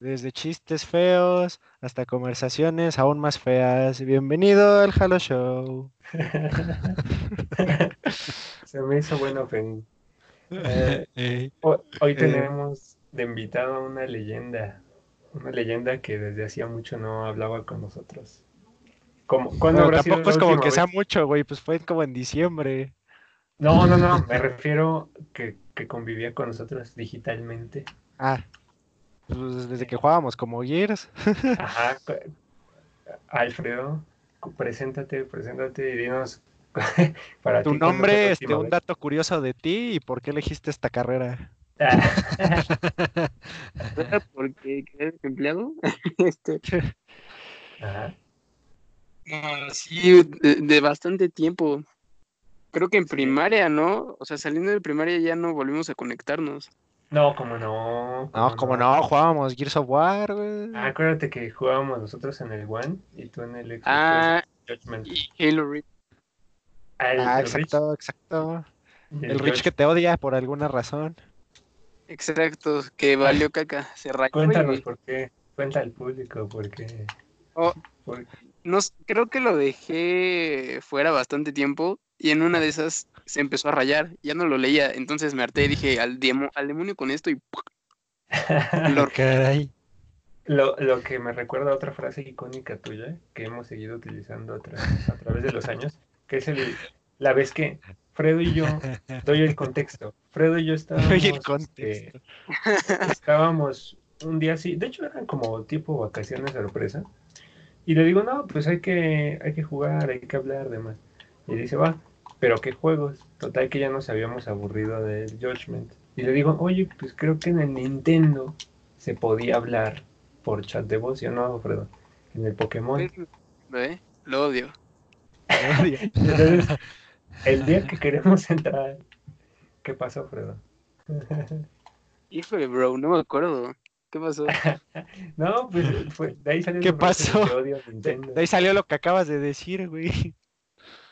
Desde chistes feos hasta conversaciones aún más feas. Bienvenido al Halo Show. Se me hizo bueno opening. Eh, hoy tenemos de invitado a una leyenda. Una leyenda que desde hacía mucho no hablaba con nosotros. Como, ¿cuándo habrá tampoco es como que sea mucho, güey, pues fue como en diciembre. No, no, no, me refiero que, que convivía con nosotros digitalmente. Ah, pues desde que jugábamos como Gears. Ajá. Alfredo, preséntate, preséntate y dinos para tu nombre, este, un dato curioso de ti y por qué elegiste esta carrera. Porque eres empleado. este. Ajá. sí, de, bastante tiempo. Creo que en primaria, ¿no? O sea, saliendo de primaria ya no volvimos a conectarnos. No, como no. no, como no, jugábamos Gears of War, güey. Ah, acuérdate que jugábamos nosotros en el One y tú en el Xbox ah, Y Halo Reach. Ah, exacto, exacto. El, Rich que te odia por alguna razón. Exacto, que valió caca. Se rayó Cuéntanos por qué. Cuenta al público por qué. Oh, no, creo que lo dejé fuera bastante tiempo y en una de esas se empezó a rayar, ya no lo leía, entonces me harté y dije al, al demonio con esto y lo... Caray. Lo, lo, que me recuerda a otra frase icónica tuya que hemos seguido utilizando a, a través de los años, que es el, la vez que Fredo y yo, doy el contexto, Fredo y yo estábamos, este, estábamos un día así, de hecho eran como tipo vacaciones sorpresa, y le digo, no, pues hay que, hay que jugar, hay que hablar, demás. Y dice, va, pero ¿qué juegos? Total que ya nos habíamos aburrido del Judgment. Y le digo, oye, pues creo que en el Nintendo se podía hablar por chat de voz, ¿yo no, Alfredo? En el Pokémon. ¿Ve? Lo odio. Entonces, el día que queremos entrar, ¿qué pasó, Fredo? Híjole, bro, no me acuerdo. ¿Qué pasó? no, pues fue, de ahí salió ¿Qué pasó? De ahí salió lo que acabas de decir, güey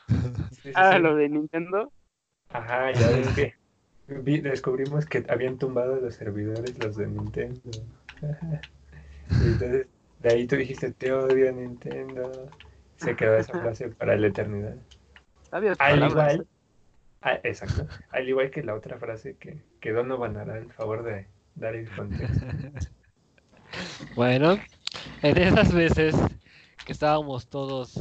ah, lo de Nintendo. Ajá, ya ves que descubrimos que habían tumbado los servidores los de Nintendo. entonces, de ahí tú dijiste, te odio Nintendo. Se quedó esa frase para la eternidad. Al igual, ah, exacto. Al igual que la otra frase que, que Donovan hará el favor de dar el contexto. Bueno, en esas veces que estábamos todos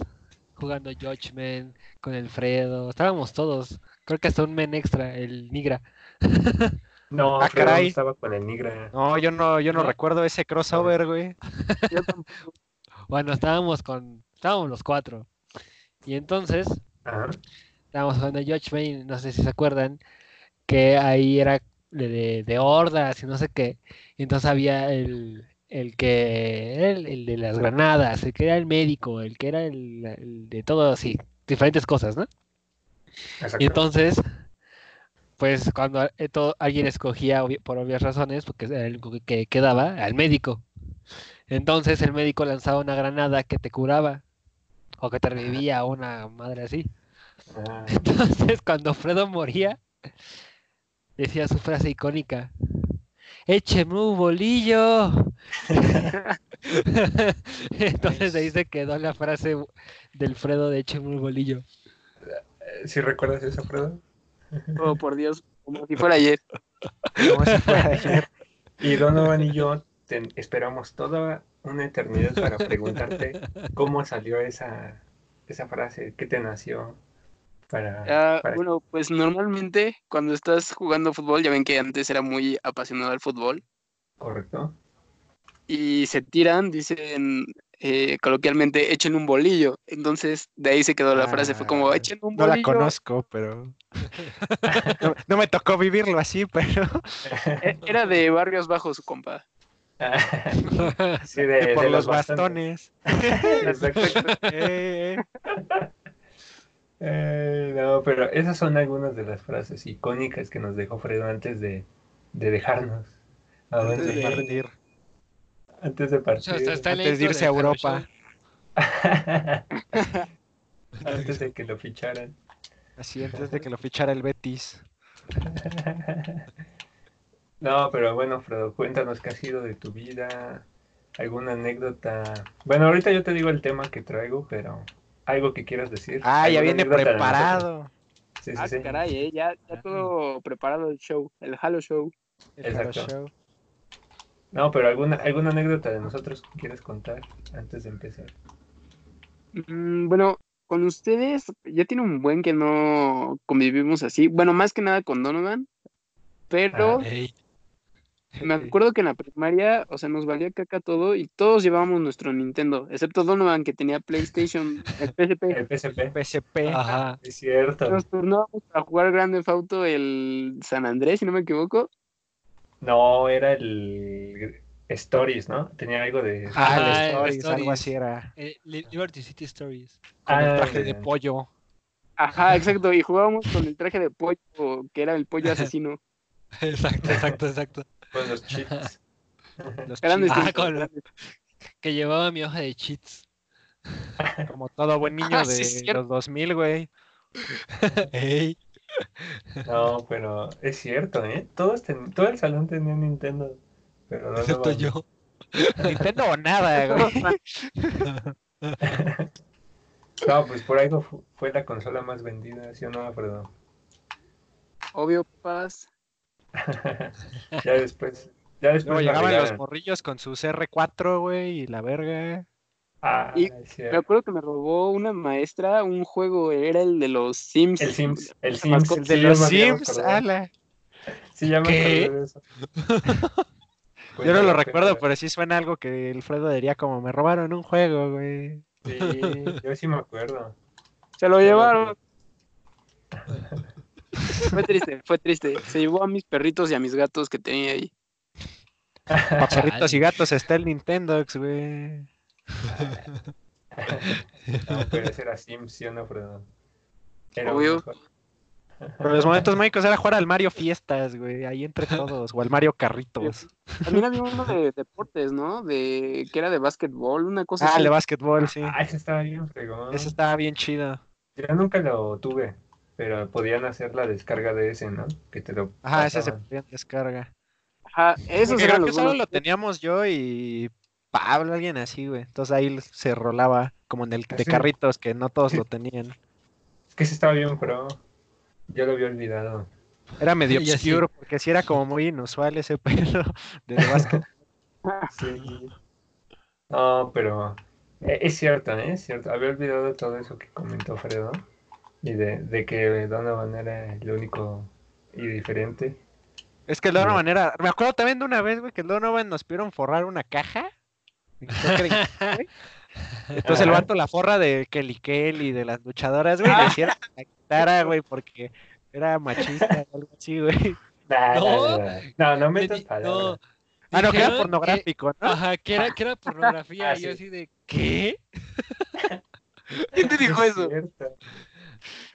jugando Judgment con Alfredo. Estábamos todos. Creo que hasta un men extra, el Nigra. No, ah, caray. estaba con el Nigra. No, yo no, yo no, recuerdo ese crossover, güey. bueno, estábamos con, estábamos los cuatro. Y entonces, estábamos jugando Judgment, no sé si se acuerdan, que ahí era de, de hordas y no sé qué. Y entonces había el, el que el, el, de las granadas, el que era el médico, el que era el, de todo así, diferentes cosas, ¿no? Y entonces, pues cuando eh, alguien escogía por obvias razones, porque era el que quedaba, al médico. Entonces el médico lanzaba una granada que te curaba o que te revivía una madre así. Ah. Entonces cuando Fredo moría, decía su frase icónica, écheme un bolillo. Entonces ahí se quedó la frase del Fredo de écheme un bolillo. ¿Si recuerdas eso, Fredo? Oh, por Dios, como si fuera ayer. Como si fuera ayer. Y Donovan y yo esperamos toda una eternidad para preguntarte cómo salió esa, esa frase, qué te nació. Ah, bueno, pues normalmente cuando estás jugando fútbol, ya ven que antes era muy apasionado al fútbol. Correcto. Y se tiran, dicen eh, coloquialmente, echen un bolillo. Entonces, de ahí se quedó la frase, fue como, ah, echen un bolillo. No la conozco, pero... no, me tocó vivirlo así, pero... E, era de barrios bajos, su compa. sí, de, por los bastones. Eh, eh. No, pero esas son algunas de las frases icónicas que nos dejó Fredo antes de, de dejarnos. De partir. Antes de partir. antes de irse a Europa. antes de que lo ficharan. Así, antes de que lo fichara el Betis. no, pero bueno, Fredo, cuéntanos qué ha sido de tu vida. alguna anécdota. Bueno, ahorita yo te digo el tema que traigo, pero algo que quieras decir. Ah, ya viene preparado. Sí, sí, ah, sí. caray, ¿eh? ya, ya todo preparado el show, el Halo Show. El Halo Show. No, pero alguna, alguna anécdota de nosotros que quieres contar antes de empezar. Mm, bueno, con ustedes ya tiene un buen que no convivimos así. Bueno, más que nada con Donovan, pero ah, me acuerdo que en la primaria, o sea, nos valía caca todo y todos llevábamos nuestro Nintendo, excepto Donovan que tenía PlayStation, el PSP. El PSP. PSP. Ajá, es cierto. Nos turnábamos a jugar Grande Auto el San Andrés, si no me equivoco. No, era el Stories, ¿no? Tenía algo de. Ah, el Stories, algo así era. Eh, Liberty City Stories. Con el ah, traje de pollo. Ajá, exacto. Y jugábamos con el traje de pollo, que era el pollo asesino. exacto, exacto, exacto. Con los cheats. Los cheats. Ah, con Que llevaba mi hoja de cheats. Como todo buen niño ah, de los 2000, güey. Ey. No, pero es cierto, ¿eh? Todos todo el salón tenía Nintendo. Pero no Excepto yo. Nintendo o nada, güey. No, pues por ahí fue la consola más vendida, ¿sí o no, perdón? Obvio, paz. ya después. Ya después llegaban los morrillos con sus R4, güey, y la verga. Ah, y me acuerdo que me robó una maestra un juego, era el de los Sims. El Sims, el Sims. El de los Sims, ala. Sí, ya me acuerdo de eso. Yo no lo recuerdo, pero sí suena algo que Alfredo diría como me robaron un juego, güey. Sí, yo sí me acuerdo. Se lo llevaron. fue triste, fue triste. Se llevó a mis perritos y a mis gatos que tenía ahí. Para perritos y gatos está el Nintendo, güey. no, pero ese era Sims, ¿sí o no, Fredo? Era Obvio. Pero los momentos mágicos era jugar al Mario Fiestas, güey, ahí entre todos, o al Mario Carritos. También había uno de deportes, ¿no? De que era de básquetbol, una cosa ah, así. Ah, de básquetbol, sí. Ah, ese estaba bien fregón. Ese estaba bien chido. Yo nunca lo tuve, pero podían hacer la descarga de ese, ¿no? Que te lo Ajá, ese se podía descarga. Ajá, eso creo que solo lo teníamos yo y Pablo, alguien así, güey. Entonces ahí se rolaba como en el de carritos que no todos lo tenían. Es que ese estaba bien, pero yo lo había olvidado. Era medio obscuro porque sí era como muy inusual ese pelo de básquet. Sí. No, pero e, es cierto, ¿eh? es cierto. Había olvidado todo eso que comentó Fredo. Y de, de que Donovan era el único y diferente. Es que Donovan era. Me acuerdo también de una vez, güey, que Donovan nos pidieron forrar una caja. Entonces el vato la forra de Kelly Kelly, de las luchadoras, güey, le hicieron la guitarra, güey, porque era machista o algo así, güey. no, no, no, metas no. Ah, no, que era pornográfico, ¿no? Ajá, que era, que era pornografía. y yo así de, ¿qué? ¿Quién te dijo eso?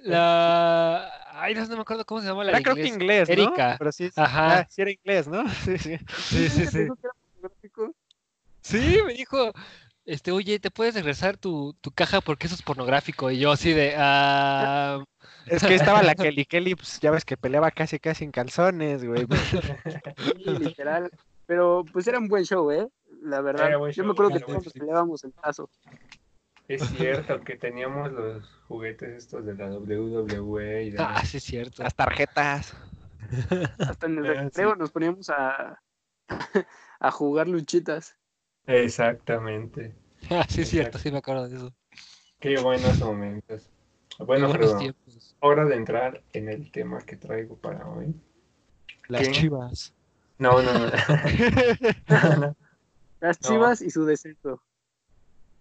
La. Ay, no, me acuerdo cómo se llama la Era creo que inglés, ¿no? Erika. Pero sí, Ajá. Ah, sí era inglés, ¿no? Sí, sí. Sí, sí, sí. Sí, me dijo, este, oye, ¿te puedes regresar tu, tu caja porque eso es pornográfico? Y yo así de, ah... Es que estaba la Kelly Kelly, pues ya ves que peleaba casi casi en calzones, güey. Sí, literal. Pero pues era un buen show, ¿eh? La verdad. Yo me acuerdo que todos peleábamos el paso. Es cierto que teníamos los juguetes estos de la WWE y Ah, sí, es cierto. Las tarjetas. Hasta en el ah, recreo nos poníamos a, a jugar luchitas. Exactamente. Ah, sí, es cierto, sí me acuerdo de eso. Qué buenos momentos. Bueno, pero hora de entrar en el tema que traigo para hoy. Las chivas. No, no, no. Las chivas y su descenso.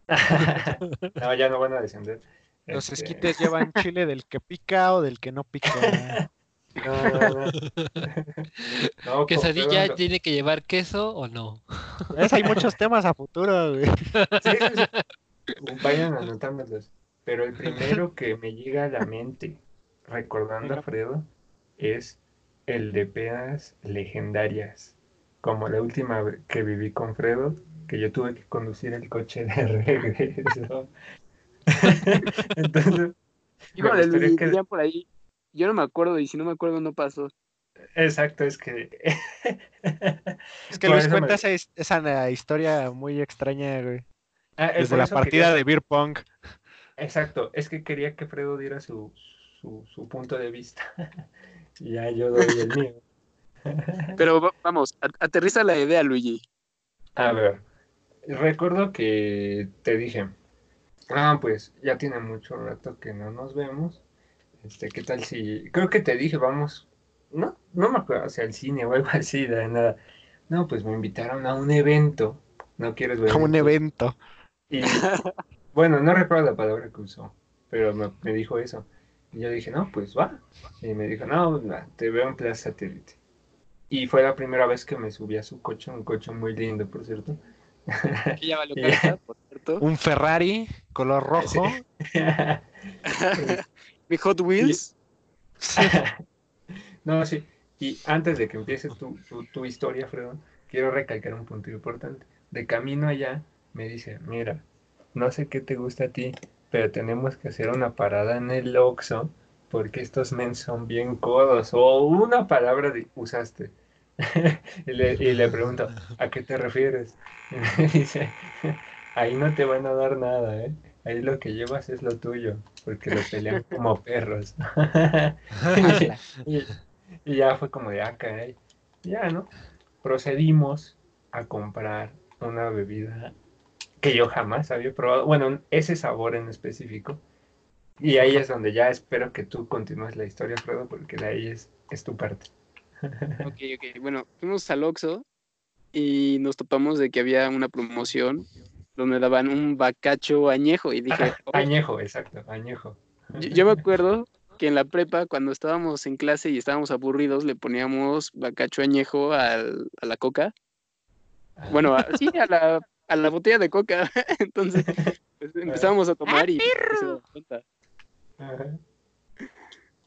no, ya no van a descender. Los este, esquites llevan chile del que pica o del que no pica. No, no, no. no ¿Quesadilla tiene que llevar queso o no? Hay muchos temas a futuro, güey. Vayan anotándolos. Pero el primero que me llega a la mente, recordando a Fredo, es el de pedas legendarias. Como la última que viví con Fredo, que yo tuve que conducir el coche de regreso. Entonces, Híjole, que... por ahí yo no me acuerdo y si no me acuerdo no pasó. Exacto, es que. es que Luis cuenta esa, esa, historia muy extraña, güey. Ah, Desde la partida de Beer Pong. Exacto, es que quería que Fredo diera su, su, punto de vista. ya yo doy el mío. Pero vamos, aterriza la idea, Luigi. A ver, recuerdo que te dije, ah, pues ya tiene mucho rato que no nos vemos. Este, ¿qué tal si? Creo que te dije, vamos, no, no me acuerdo, hacia el cine o algo así, de nada. No, pues me invitaron a un evento. ¿No quieres ver? A un evento. Y, bueno, no recuerdo la palabra que usó, pero me, dijo eso. Y yo dije, no, pues va. Y me dijo, no, te veo en Plaza Satélite. Y fue la primera vez que me subí a su coche, un coche muy lindo, por cierto. por cierto. Un Ferrari color rojo. Mi Hot Wheels. no, sí. Y antes de que empiece tu, tu historia, Fredo, quiero recalcar un punto importante. De camino allá, me dice, mira, no sé qué te gusta a ti, pero tenemos que hacer una parada en el Oxxo porque estos men son bien codos. O una palabra usaste. y, le, pregunto, ¿a qué te refieres? Y me dice, ahí no te van a dar nada, ¿eh? Ahí lo que llevas es lo tuyo, porque lo pelean como perros. y, ya fue como de acá, ah, Ya, ¿no? Procedimos a comprar una bebida que yo jamás había probado, bueno, ese sabor en específico. Y ahí es donde ya espero que tú continúes la historia, Fredo, porque de ahí es, es tu parte. Ok, ok. Bueno, fuimos al Oxxo y nos topamos de que había una promoción donde daban un bacacho añejo y dije... añejo, exacto, añejo. Yo, me acuerdo que en la prepa, cuando estábamos en clase y estábamos aburridos, le poníamos bacacho añejo a la coca. Bueno, sí, a la a la botella de coca. Entonces pues, empezamos a tomar y, se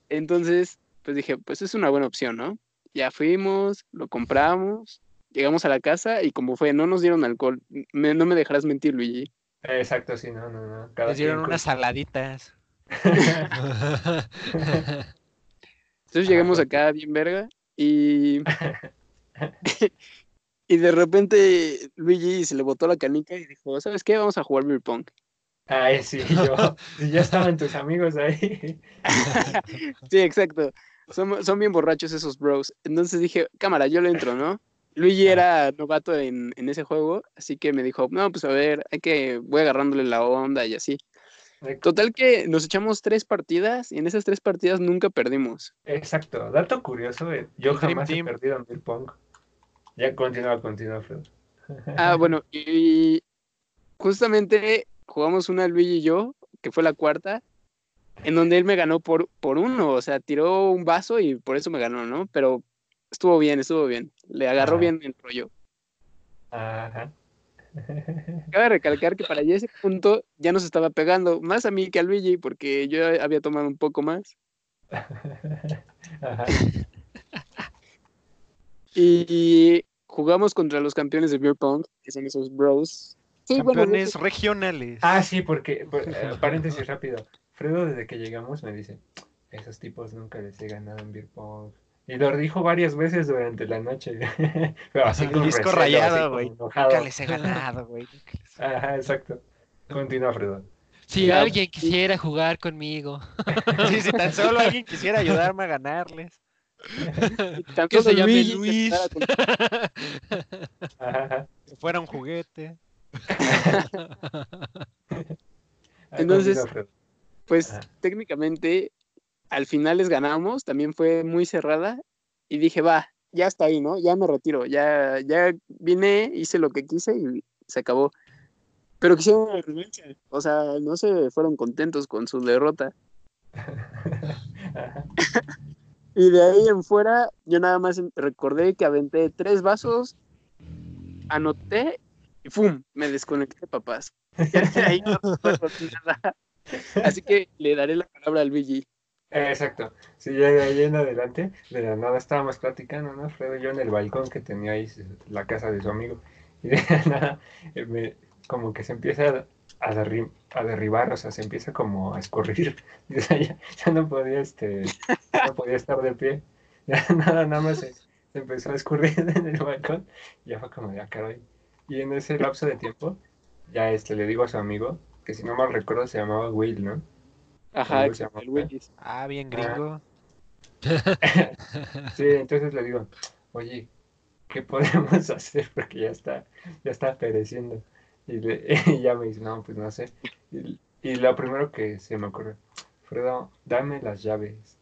Entonces, pues dije, pues es una buena opción, ¿no? Ya fuimos, lo compramos, llegamos a la casa y como fue, no nos dieron alcohol. no me dejarás mentir, Luigi. Exacto, sí, no, no, no. nos dieron unas saladitas. Entonces llegamos acá bien verga y Y de repente Luigi se le botó la canica y dijo, ¿sabes qué? Vamos a jugar beer pong. Ay, sí, yo, ya estaban tus amigos ahí. sí, exacto. Son, son bien borrachos esos bros. Entonces dije, cámara, yo le entro, ¿no? Luigi era novato en, en, ese juego, así que me dijo, no, pues a ver, hay que, voy agarrándole la onda y así. Total que nos echamos tres partidas y en esas tres partidas nunca perdimos. Exacto, dato curioso, eh, yo jamás he perdido en beer pong. Ya continúa, continúa, Fred. Ah, bueno, y justamente jugamos una Luigi y yo, que fue la cuarta, en donde él me ganó por, por uno, o sea, tiró un vaso y por eso me ganó, ¿no? Pero estuvo bien, estuvo bien. Le agarró bien el rollo. Ajá. Cabe recalcar que para ese punto ya nos estaba pegando, más a mí que a Luigi, porque yo había tomado un poco más. Ajá. Y jugamos contra los campeones de beer pong, que son esos bros. campeones regionales. Ah, sí, porque, eh, paréntesis rápido. Fredo desde que llegamos me dice, esos tipos nunca les he ganado en beer pong. Y lo dijo varias veces durante la noche. Pero así con disco rayado, güey. Nunca les he ganado, güey. Ajá, exacto. Continúa, Fredo. Si alguien quisiera jugar conmigo. sí, si tan solo alguien quisiera ayudarme a ganarles. que se llame Luis. Que fuera un juguete. Entonces, pues técnicamente al final les ganamos, también fue muy cerrada y dije, va, ya está ahí, ¿no? Ya me retiro, ya, ya vine, hice lo que quise y se acabó. Pero quisieron o sea, no se fueron contentos con su derrota. Y de ahí en fuera, yo nada más recordé que aventé tres vasos, anoté y ¡fum! Me desconecté, papás. ahí no nada. Así que le daré la palabra al Luigi. Exacto. Sí, ya de ahí en adelante, de la nada estábamos platicando, ¿no? Fredo y yo en el balcón que tenía ahí la casa de su amigo. Y de la nada, eh, me, como que se empieza a, derribar, o sea, se empieza como a escurrir. ya, no podía, este, no podía estar de pie. Ya nada, nada más se, empezó a escurrir en el balcón. Y ya fue como de acá ah, Y en ese lapso de tiempo, ya este le digo a su amigo, que si no mal recuerdo se llamaba Will, ¿no? Ajá, el Will. Ah, bien gringo. sí, entonces le digo, oye, ¿qué podemos hacer? Porque ya está, ya está pereciendo. Y, ya me dice, no, pues no sé. Y, lo primero que se me ocurre, Fredo, dame las llaves.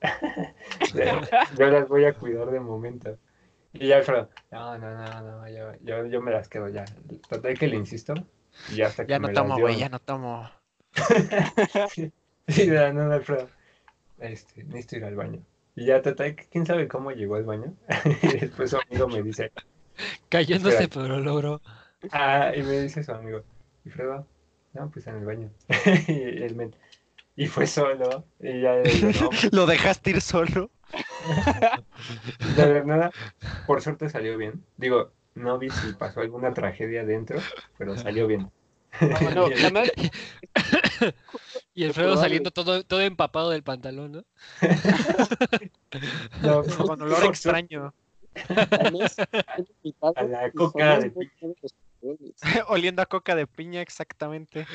yo las voy a cuidar de momento. Y ya Alfredo, no, no, no, no, yo, yo, me las quedo ya. Total que le insisto. Y ya hasta ya no tomo, güey, ya no tomo. Sí, no, no, Alfredo. Este, necesito ir al baño. Y ya, total, quién sabe cómo llegó al baño. y después su amigo me dice. Cayéndose, pero lo logró. Ah, y me dice su amigo, ¿y Fredo? No, pues en el baño. y él y fue solo. Y ya pues". ¿Lo dejaste ir solo? de nada, por suerte salió bien. Digo, no vi si pasó alguna tragedia dentro, pero salió bien. No, y el Fredo saliendo todo, todo empapado del pantalón, ¿no? no con olor extraño. A la coca de piña. Oliendo a coca de piña, exactamente.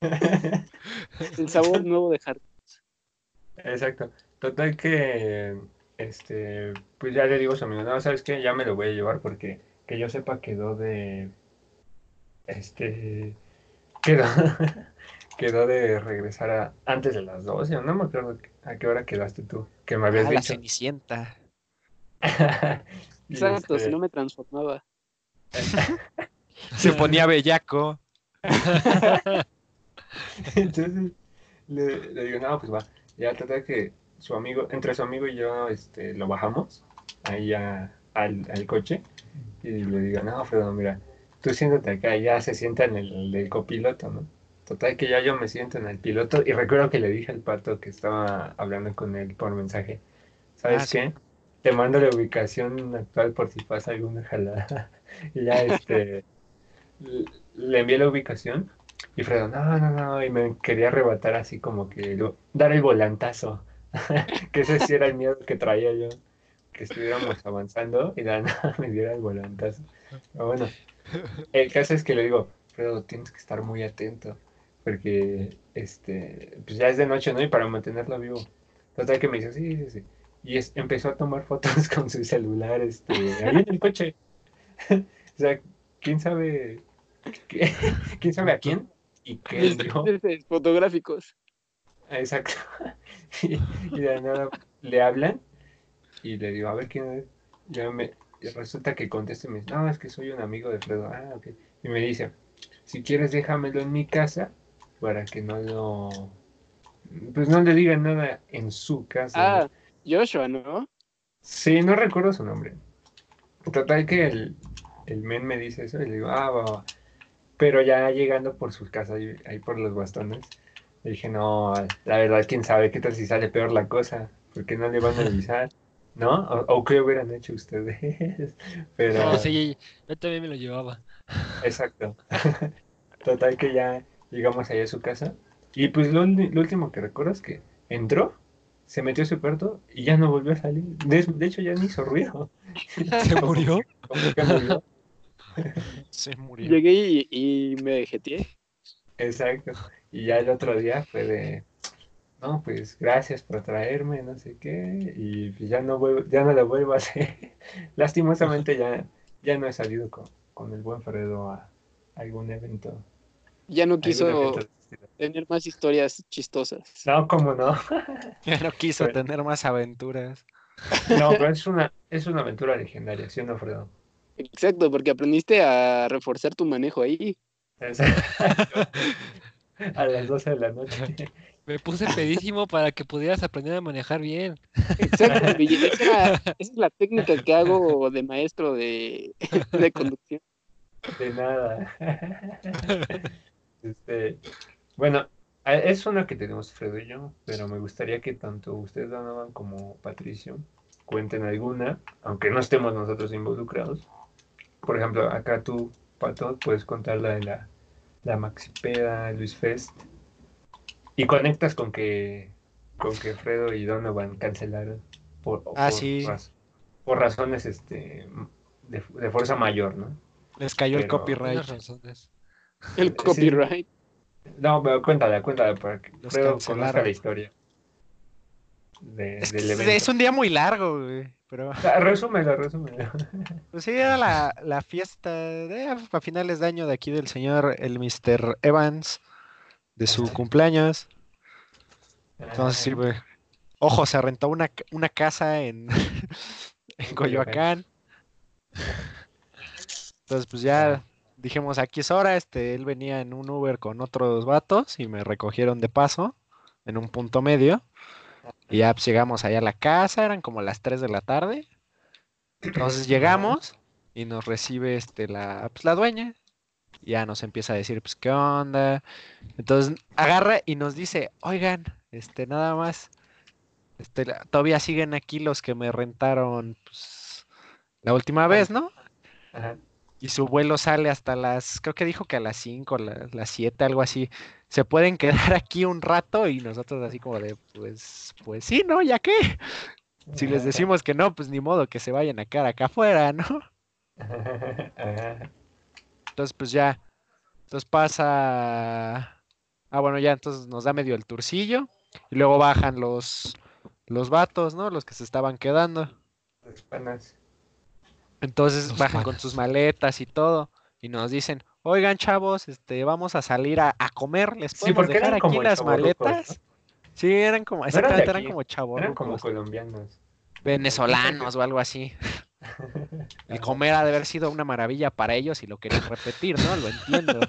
El sabor nuevo de Hart. Exacto. Total que, este, pues ya le digo a su amigo, no, ¿sabes qué? Ya me lo voy a llevar porque que yo sepa quedó de, este, quedó, quedó de regresar a, antes de las 12, no me acuerdo a qué hora quedaste tú, que me habías ah, dicho. la cenicienta. Exacto, si este no me transformaba. Se ponía bellaco. Entonces le, digo, no, pues va. Ya trata que su amigo, entre su amigo y yo, este, lo bajamos ahí al, al, coche y le digo, no, Fredo, mira, tú siéntate acá, ya se sienta en el, copiloto, ¿no? Total que ya yo me siento en el piloto y recuerdo que le dije al pato que estaba hablando con él por mensaje, ¿sabes ah, qué? Te mando la ubicación actual por si pasa alguna jalada. y ya este le envié la ubicación y Fredo, no, no, no, y me quería arrebatar así como que dar el volantazo, que ese sí era el miedo que traía yo, que estuviéramos avanzando y nada me diera el volantazo. Pero bueno, el caso es que le digo, Fredo, tienes que estar muy atento, porque este, pues ya es de noche, ¿no? Y para mantenerlo vivo. Total que me dice, sí, sí, sí. Y es, empezó a tomar fotos con su celular, este, ahí en el coche. o sea, quién sabe, quién sabe a quién y qué Fotográficos. Exacto. Y, de nada le hablan y le digo, a ver quién es. Ya me, resulta que contesta y me dice, no, es que soy un amigo de Fredo. Ah, ok. Y me dice, si quieres déjamelo en mi casa para que no lo... Pues no le digan nada en su casa. Ah, Joshua, ¿no? Sí, no recuerdo su nombre. Total que el, el men me dice eso y le digo, ah, va, va. Pero ya llegando por su casa, ahí, ahí por los bastones, le dije, no, la verdad, quién sabe qué tal si sale peor la cosa, porque no le van a avisar, ¿no? O, qué hubieran hecho ustedes. Pero... No, sí, yo también me lo llevaba. Exacto. Total que ya llegamos ahí a su casa. Y pues lo, lo último que recuerdo es que entró se metió a su cuarto y ya no volvió a salir. De, hecho, ya ni hizo ruido. ¿Se murió? se murió. Llegué y, me dejé Exacto. Y ya el otro día fue de, no, pues gracias por traerme, no sé qué, y pues ya no vuelvo, ya no lo vuelvo a hacer. Lastimosamente ya, ya no he salido con, con el buen Fredo a algún evento. Ya no quiso tener más historias chistosas. No, como no. ya no quiso tener más aventuras. No, pero es una, es una aventura legendaria, ¿sí o no, Fredo? Exacto, porque aprendiste a reforzar tu manejo ahí. a las 12 de la noche. Me puse pedísimo para que pudieras aprender a manejar bien. Exacto, esa, es la técnica que hago de maestro de, de conducción. De nada. Este, bueno, es una que tenemos Fredo y yo, pero me gustaría que tanto ustedes, Donovan, como Patricio, cuenten alguna, aunque no estemos nosotros involucrados. Por ejemplo, acá tú, Pato, puedes contar la de la, la Maxipeda, Luis Fest, y conectas con que, con que Fredo y Donovan cancelaron. Por, ah, por, sí. por razones este, de, de, fuerza mayor, ¿no? Les cayó el copyright. El copyright. No, pero cuéntale, cuéntale para que conozca la historia. De, es, del evento. es un día muy largo, güey. Pero... Resúmelo, resúmelo. Pues sí, era la, la fiesta de, a finales de año de aquí del señor, el Mr. Evans, de su cumpleaños. Entonces, sí, güey. Ojo, se rentó una, una casa en, en Coyoacán. Entonces, pues ya dijimos, aquí es hora, este, él venía en un Uber con otros vatos y me recogieron de paso en un punto medio. Y ya pues, llegamos allá a la casa, eran como las 3 de la tarde. Entonces llegamos y nos recibe este la, pues, la dueña. Y ya nos empieza a decir, pues, ¿qué onda? Entonces agarra y nos dice, oigan, este, nada más, este, todavía siguen aquí los que me rentaron, pues, la última vez, ¿no? Ajá y su vuelo sale hasta las, creo que dijo que a las 5, las 7, algo así. Se pueden quedar aquí un rato y nosotros así como de, pues, pues sí, ¿no? ¿Ya qué? Si les decimos que no, pues ni modo que se vayan a quedar acá afuera, ¿no? Entonces, pues ya, entonces pasa, ah, bueno, ya, entonces nos da medio el turcillo y luego bajan los, los vatos, ¿no? Los que se estaban quedando. Los panas. Entonces bajan con sus maletas y todo y nos dicen, oigan chavos, este, vamos a salir a, comer, les podemos dejar aquí las maletas. Sí, eran como, exactamente, eran, como chavos. Eran como colombianos. Venezolanos o algo así. El comer ha de haber sido una maravilla para ellos y lo querían repetir, ¿no? Lo entiendo.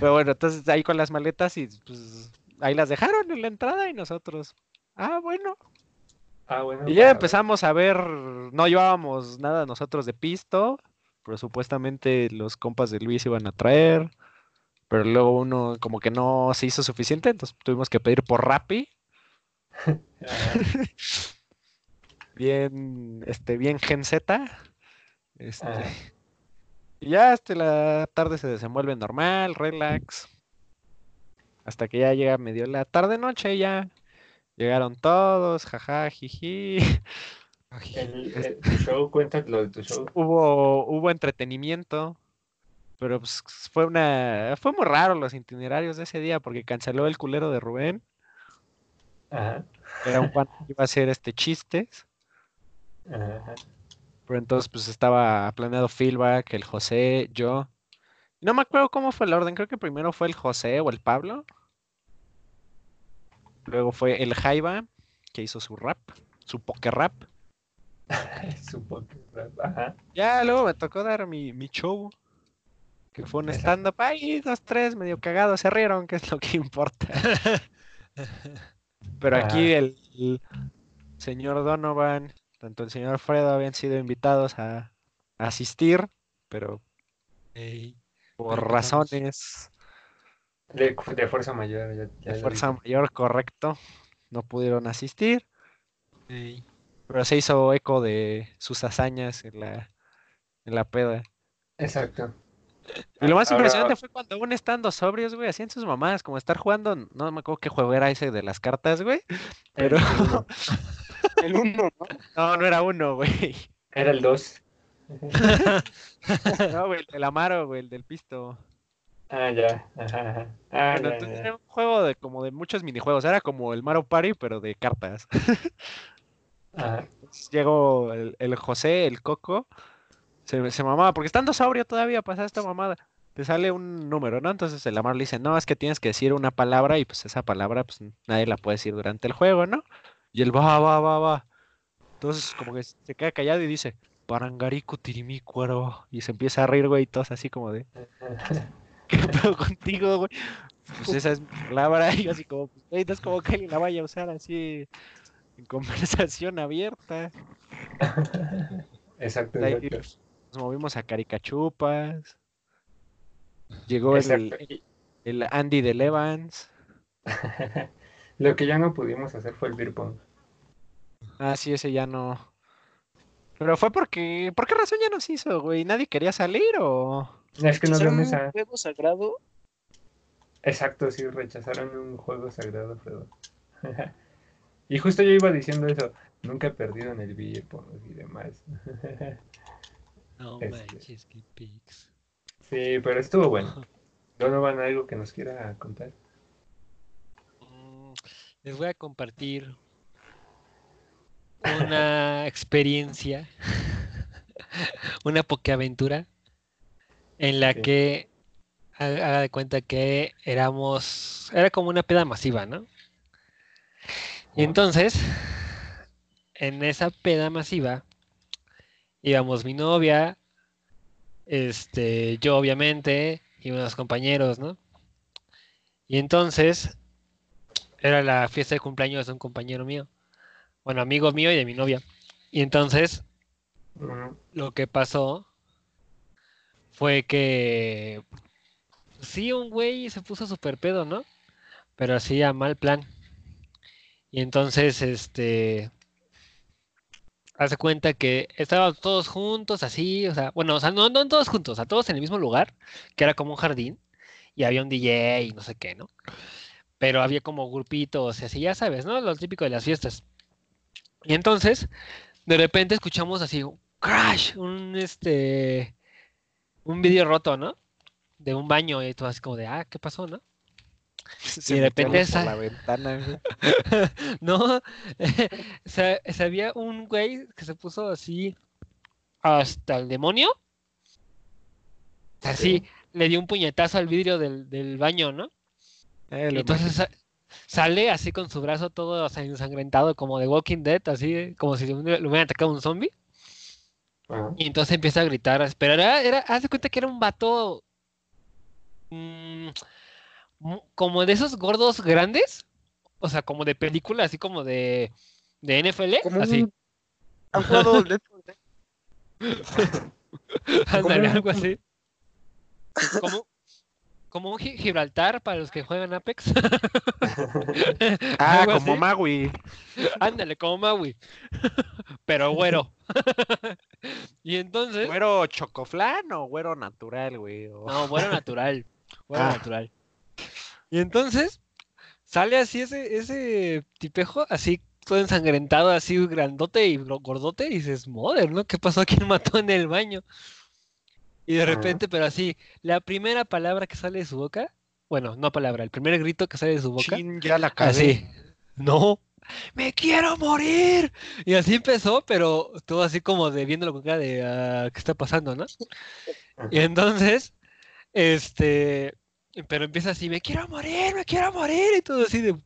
Pero bueno, entonces ahí con las maletas y pues ahí las dejaron en la entrada y nosotros, ah, bueno, Ah, y ya empezamos a ver, no llevábamos nada nosotros de pisto, pero supuestamente los compas de Luis iban a traer, pero luego uno como que no se hizo suficiente, entonces tuvimos que pedir por Rappi. bien, este, bien Gen Z. Este, y ya hasta la tarde se desenvuelve normal, relax. Hasta que ya llega medio la tarde noche ya Llegaron todos, jaja, jiji. El, tu show, lo de tu show. Hubo, hubo entretenimiento, pero pues fue una, fue muy raro los itinerarios de ese día porque canceló el culero de Rubén. Ajá. Era un Juan que iba a hacer este chistes. Ajá. Pero entonces pues estaba planeado feedback, el José, yo. No me acuerdo cómo fue el orden, creo que primero fue el José o el Pablo. Luego fue el Jaiba, que hizo su rap, su poker rap. su poker rap, ajá. Ya luego me tocó dar mi, mi show, que fue un stand-up ahí, dos, tres, medio cagados, se rieron, que es lo que importa. Pero aquí el, señor Donovan, tanto el señor Fredo habían sido invitados a, asistir, pero por razones de, fuerza mayor. de fuerza mayor, correcto. No pudieron asistir. Pero se hizo eco de sus hazañas en la, en la peda. Exacto. Y lo más impresionante fue cuando aún estando sobrios, güey, hacían sus mamás, como estar jugando, no me acuerdo qué juego era ese de las cartas, güey. Pero. El uno, ¿no? No, no era uno, güey. Era el dos. no, güey, el Amaro, güey, el del pisto. Ah, ya. Ah, era un juego de como de muchos minijuegos. Era como el Mario Party, pero de cartas. llegó el, José, el Coco. Se, se mamaba, porque estando sobrio todavía pasa esta mamada. Te sale un número, ¿no? Entonces el Amar le dice, no, es que tienes que decir una palabra y pues esa palabra pues nadie la puede decir durante el juego, ¿no? Y él va, va, va, va. Entonces como que se queda callado y dice, Parangarico cuero Y se empieza a reír, güey, y todos así como de... ¿qué pedo contigo, güey? Pues esa es mi palabra, y así como, pues, no es como que alguien la vaya a usar así en conversación abierta. Exacto, Nos movimos a caricachupas. Llegó el, el, Andy de Levans. Lo que ya no pudimos hacer fue el beer pong. Ah, sí, ese ya no. Pero fue porque. ¿Por qué razón ya nos hizo, güey? ¿Nadie quería salir o.? Es que no mesa. un juego sagrado? Exacto, sí, rechazaron un juego sagrado, pero y justo yo iba diciendo eso, nunca he perdido en el beer y demás. no este. manches, qué pics. Sí, pero estuvo bueno. Donovan, algo que nos quiera contar. Mm, les voy a compartir una experiencia, una pokeaventura en la que haga de cuenta que éramos, era como una peda masiva, ¿no? Y entonces, en esa peda masiva, íbamos mi novia, este, yo obviamente, y unos compañeros, ¿no? Y entonces, era la fiesta de cumpleaños de un compañero mío, bueno, amigo mío y de mi novia. Y entonces, lo que pasó fue que sí, un güey se puso súper pedo, ¿no? Pero así a mal plan. Y entonces, este, hace cuenta que estábamos todos juntos, así, o sea, bueno, o sea, no, no todos juntos, a todos en el mismo lugar, que era como un jardín, y había un DJ y no sé qué, ¿no? Pero había como grupitos así, ya sabes, ¿no? Lo típico de las fiestas. Y entonces, de repente escuchamos así, crash, un, este, un vídeo roto, ¿no? de un baño y todo así como de, ah, ¿qué pasó, no? y de repente esa... la ventana. no, se, había un güey que se puso así hasta el demonio. Así, le dio un puñetazo al vidrio del, baño, ¿no? Eh, y entonces sale así con su brazo todo ensangrentado como de Walking Dead, así como si le hubiera atacado un zombie. Y entonces empieza a gritar, pero era, era, haz de cuenta que era un vato Mm, como de esos gordos grandes, o sea, como de película, así como de, de NFL, así. ¿Han jugado Ándale, algo así. Como, como un Gibraltar para los que juegan Apex. ah, como Maui. Ándale, como Maui. Pero güero. y entonces. ¿Güero chocoflán o güero natural, güey? No, güero natural. Bueno, ah. natural. Y entonces sale así ese, ese tipejo, así todo ensangrentado, así grandote y gordote, y dices, mother, ¿no? ¿Qué pasó? ¿Quién mató en el baño? Y de repente, pero así, la primera palabra que sale de su boca, bueno, no palabra, el primer grito que sale de su boca. ya la Así, no, me quiero morir. Y así empezó, pero todo así como de viéndolo con cara de, ah, ¿qué está pasando, no? Y entonces, este, pero empieza así, me quiero morir, me quiero morir, y todo así de,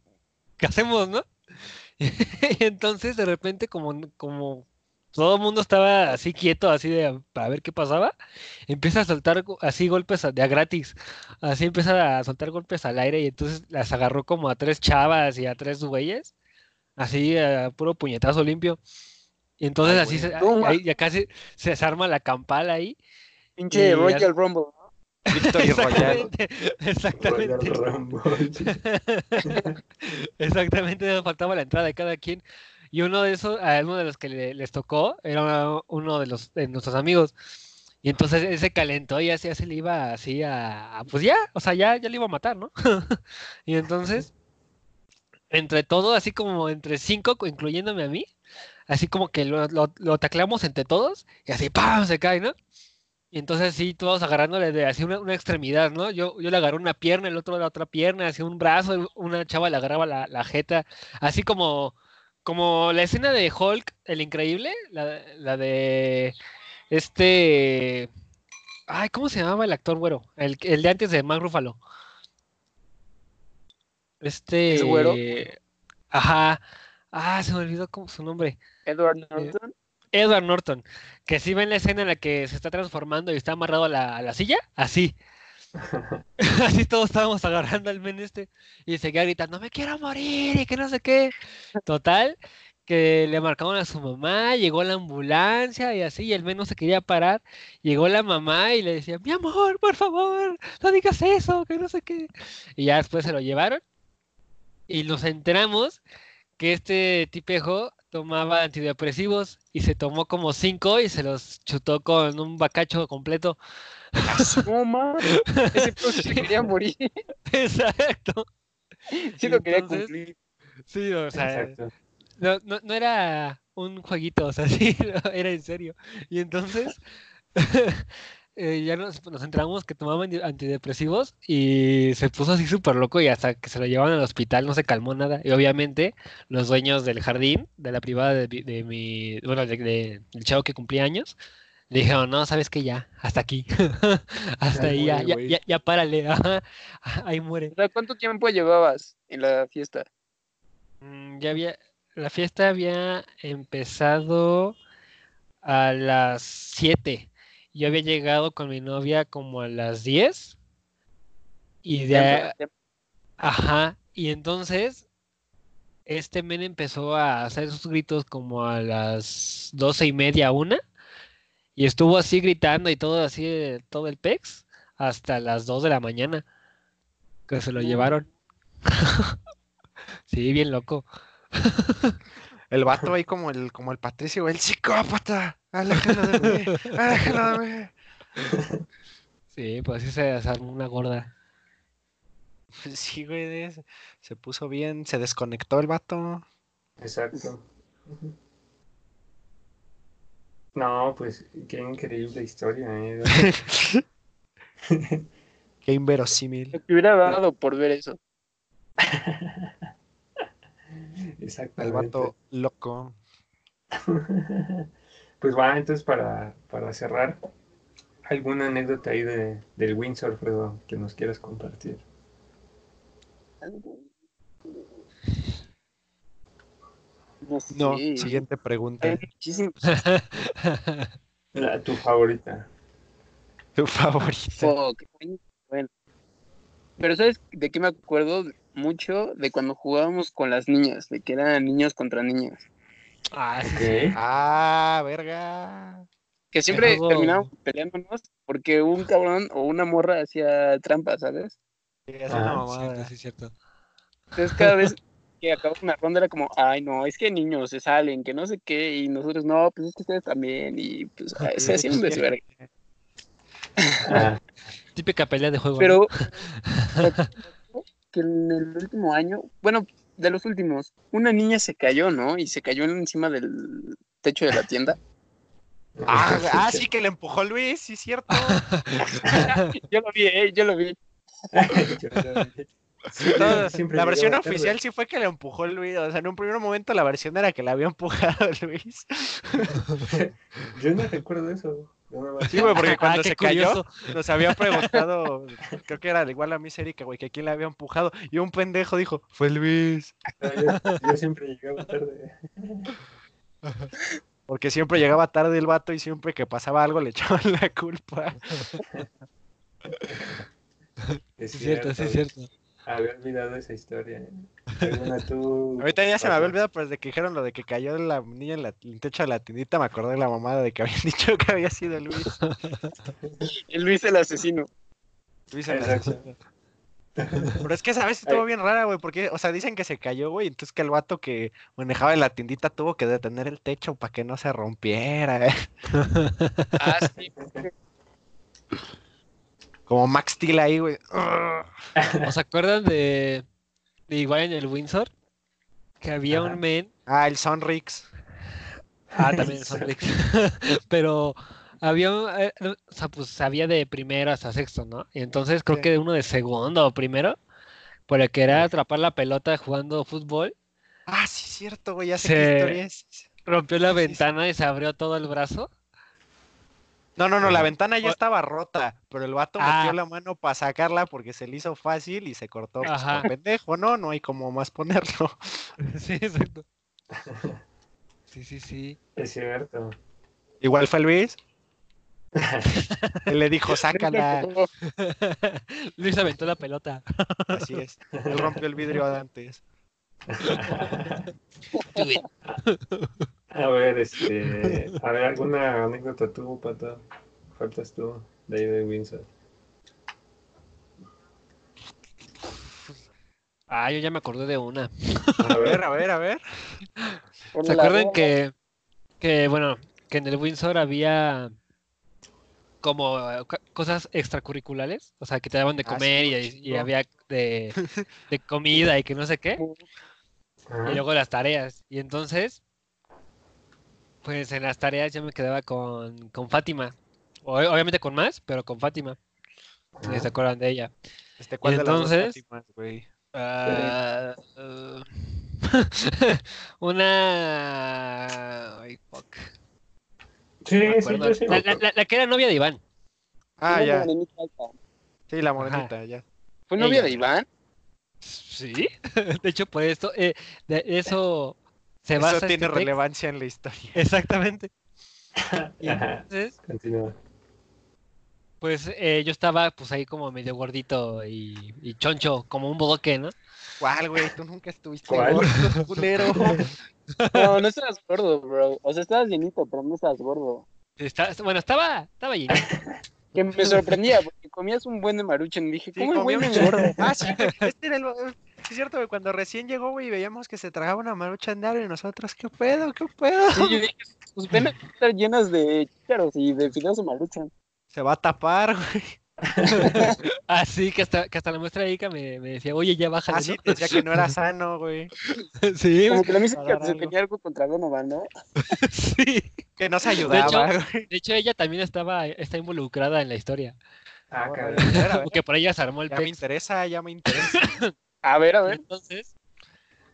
¿qué hacemos, no? y entonces de repente como, como todo el mundo estaba así quieto, así de para ver qué pasaba, empieza a soltar así golpes de a gratis, así empieza a soltar golpes al aire y entonces las agarró como a tres chavas y a tres güeyes, así a puro puñetazo limpio. Y entonces así se, ahí, ya casi se desarma la campal ahí. Pinche Royal Rumble. Victory Exactamente. Exactamente. Exactamente, faltaba la entrada de cada quien. Y uno de esos, a uno de los que les tocó, era uno de los de nuestros amigos. Y entonces ese calentó y así, se le iba así a, pues ya, o sea, ya, ya le iba a matar, ¿no? y entonces, entre todo, así como entre cinco, incluyéndome a mí, así como que lo, lo, lo tacleamos entre todos y así, ¡pam! se cae, ¿no? Y entonces sí, todos agarrándole de así una, extremidad, ¿no? Yo, yo le agarré una pierna, el otro la otra pierna, así un brazo, una chava le agarraba la, la jeta, así como, como la escena de Hulk, el increíble, la, la de este... Ay, ¿cómo se llamaba el actor güero? El, el de antes de Mark Ruffalo. Este... ¿Es güero? Ajá. Ah, se me olvidó cómo su nombre. Edward Norton. Edward Norton, que si ven la escena en la que se está transformando y está amarrado a la, silla, así. así todos estábamos agarrando al men este y seguía gritando, me quiero morir y que no sé qué. Total, que le marcaron a su mamá, llegó la ambulancia y así, y el men no se quería parar. Llegó la mamá y le decía, mi amor, por favor, no digas eso, que no sé qué. Y ya después se lo llevaron y nos enteramos que este tipejo tomaba antidepresivos y se tomó como cinco y se los chutó con un bacacho completo. No Ese se quería morir. Exacto. Sí lo quería cumplir. Sí, o sea, no, no, no, era un jueguito, o sea, sí, era en serio. Y entonces eh, ya nos, nos entramos que tomaban antidepresivos y se puso así súper loco y hasta que se lo llevaban al hospital no se calmó nada. Y obviamente los dueños del jardín, de la privada de, mi, bueno, de, del chavo que cumplía años, le dijeron, no, sabes que ya, hasta aquí. hasta ahí, ya, ya, ya, párale. ahí muere. ¿Cuánto tiempo llevabas en la fiesta? Mm, ya había, la fiesta había empezado a las 7. Yo había llegado con mi novia como a las 10. Y de Ajá. Y entonces este men empezó a hacer sus gritos como a las doce y media, una. Y estuvo así gritando y todo así, todo el pex, hasta las 2 de la mañana. Que se lo llevaron. sí, bien loco. El vato ahí como el, como el Patricio, el psicópata. Aléjalo de mí, aléjalo de mí. Sí, pues así se armó una gorda. Sí, güey, se puso bien, se desconectó el vato. Exacto. No, pues qué increíble historia. ¿eh? qué inverosímil. Me hubiera dado por ver eso. Exacto. El vato loco. Pues va, entonces para, para cerrar, ¿alguna anécdota ahí de, del windsurf que nos quieras compartir? No, siguiente pregunta. tu favorita. Tu favorita. bueno. Pero ¿sabes de qué me acuerdo mucho? De cuando jugábamos con las niñas, de que eran niños contra niñas. Ah, sí. Ah, verga. Que siempre terminábamos peleándonos porque un cabrón o una morra hacía trampa, ¿sabes? Sí, es una mamada. Sí, cierto. Entonces cada vez que acababa una ronda era como, ay, no, es que niños se salen, que no sé qué, y nosotros, no, pues es que ustedes también, y pues se hacía un desvergue. Típica pelea de juego. Pero que en el último año, bueno, de los últimos, una niña se cayó, ¿no? Y se cayó encima del techo de la tienda. Ah, ah sí, que le empujó Luis, sí, cierto. yo lo vi, eh, yo lo vi. la versión oficial sí fue que le empujó Luis. O sea, en un primer momento la versión era que le había empujado Luis. Yo no recuerdo eso. Sí, güey, porque cuando ah, se cayó nos había preguntado, creo que era igual a mí, Erika, güey, que quién le había empujado. Y un pendejo dijo, fue Luis. yo, siempre llegaba tarde. Porque siempre llegaba tarde el vato y siempre que pasaba algo le echaban la culpa. Es cierto, sí es cierto había olvidado esa historia. Ahorita ya se me había olvidado, pues de que dijeron lo de que cayó la niña en, la, el techo de la tiendita, me acordé de la mamada de que habían dicho que había sido Luis. el Luis el asesino. Luis el asesino. Pero es que esa vez estuvo bien rara, güey, porque, o sea, dicen que se cayó, güey, entonces que el vato que manejaba en la tiendita tuvo que detener el techo para que no se rompiera. ah, sí. Como Max Steel ahí, güey. ¿Os acuerdan de, de igual en el Windsor? Que había un men. Ah, el Sonrix. Ah, también el Sonrix. Pero había, eh, o sea, pues había de primero hasta sexto, ¿no? Y entonces creo que de uno de segundo o primero, por el que era atrapar la pelota jugando fútbol. Ah, sí, cierto, güey, ya sé qué historia es. Rompió la ventana y se abrió todo el brazo. No, no, no, la ventana ya estaba rota, pero el vato metió ah. la mano para sacarla porque se le hizo fácil y se cortó. Pues, pendejo, ¿no? No hay como más ponerlo. Sí, exacto. Sí, sí, sí. Es cierto. Igual fue Luis. Él le dijo, sácala. Luis aventó la pelota. Así es. Él rompió el vidrio antes. A ver, este. A ver, ¿alguna anécdota tú, Pata? Faltas tú, de ahí de Windsor. Ah, yo ya me acordé de una. A ver, a ver, a ver. ¿Se acuerdan que, que, bueno, que en el Windsor había como cosas extracurriculares? O sea, que te daban de ah, comer y, y, había de, de comida y que no sé qué. y luego las tareas. Y entonces, pues en las tareas yo me quedaba con, con Fátima. obviamente con más, pero con Fátima. Si se acuerdan de ella. Este, ¿Cuál entonces, de las güey? Uh, uh, una. Ay, fuck. Sí, sí, sí. La, la, la, que era novia de Iván. Ah, ya. Sí, la morenita, ya. ¿Fue novia de Iván? Sí, de hecho, por esto, eh, de eso se eso tiene este relevancia en la historia. Exactamente. y entonces, Continúa. Pues eh, yo estaba pues ahí como medio gordito y, y choncho, como un bodoque, ¿no? ¿Cuál, güey? Tú nunca estuviste ¿Cuál? gordo, culero. No, no estabas gordo, bro. O sea, estabas llenito, pero no estabas gordo. Está- bueno, estaba, estaba llenito. Que me sorprendía, porque comías un buen de maruchan y dije, Sí, ¿cómo el no un engorda? Ah, sí. Este era el... Es cierto, güey, cuando recién llegó, güey, veíamos que se tragaba una marucha en diario y nosotros, ¿qué pedo? ¿Qué pedo? Y yo dije, sus venas están llenas de chícharos y de fideos de maruchan. Se va a tapar, güey. Así que hasta, que hasta la muestra de Ica me, me decía, oye, ya bájale. Así ¿no?". decía que no era sano, güey. sí, Como que la música Para dar se algo. tenía algo contra Donovan, ¿no? sí. Que no se ayudaba, güey. De hecho, ella también estaba, está involucrada en la historia. Ah, cabrón. Porque por ella se armó el Ya me interesa, ya me interesa. A ver, a ver. Entonces,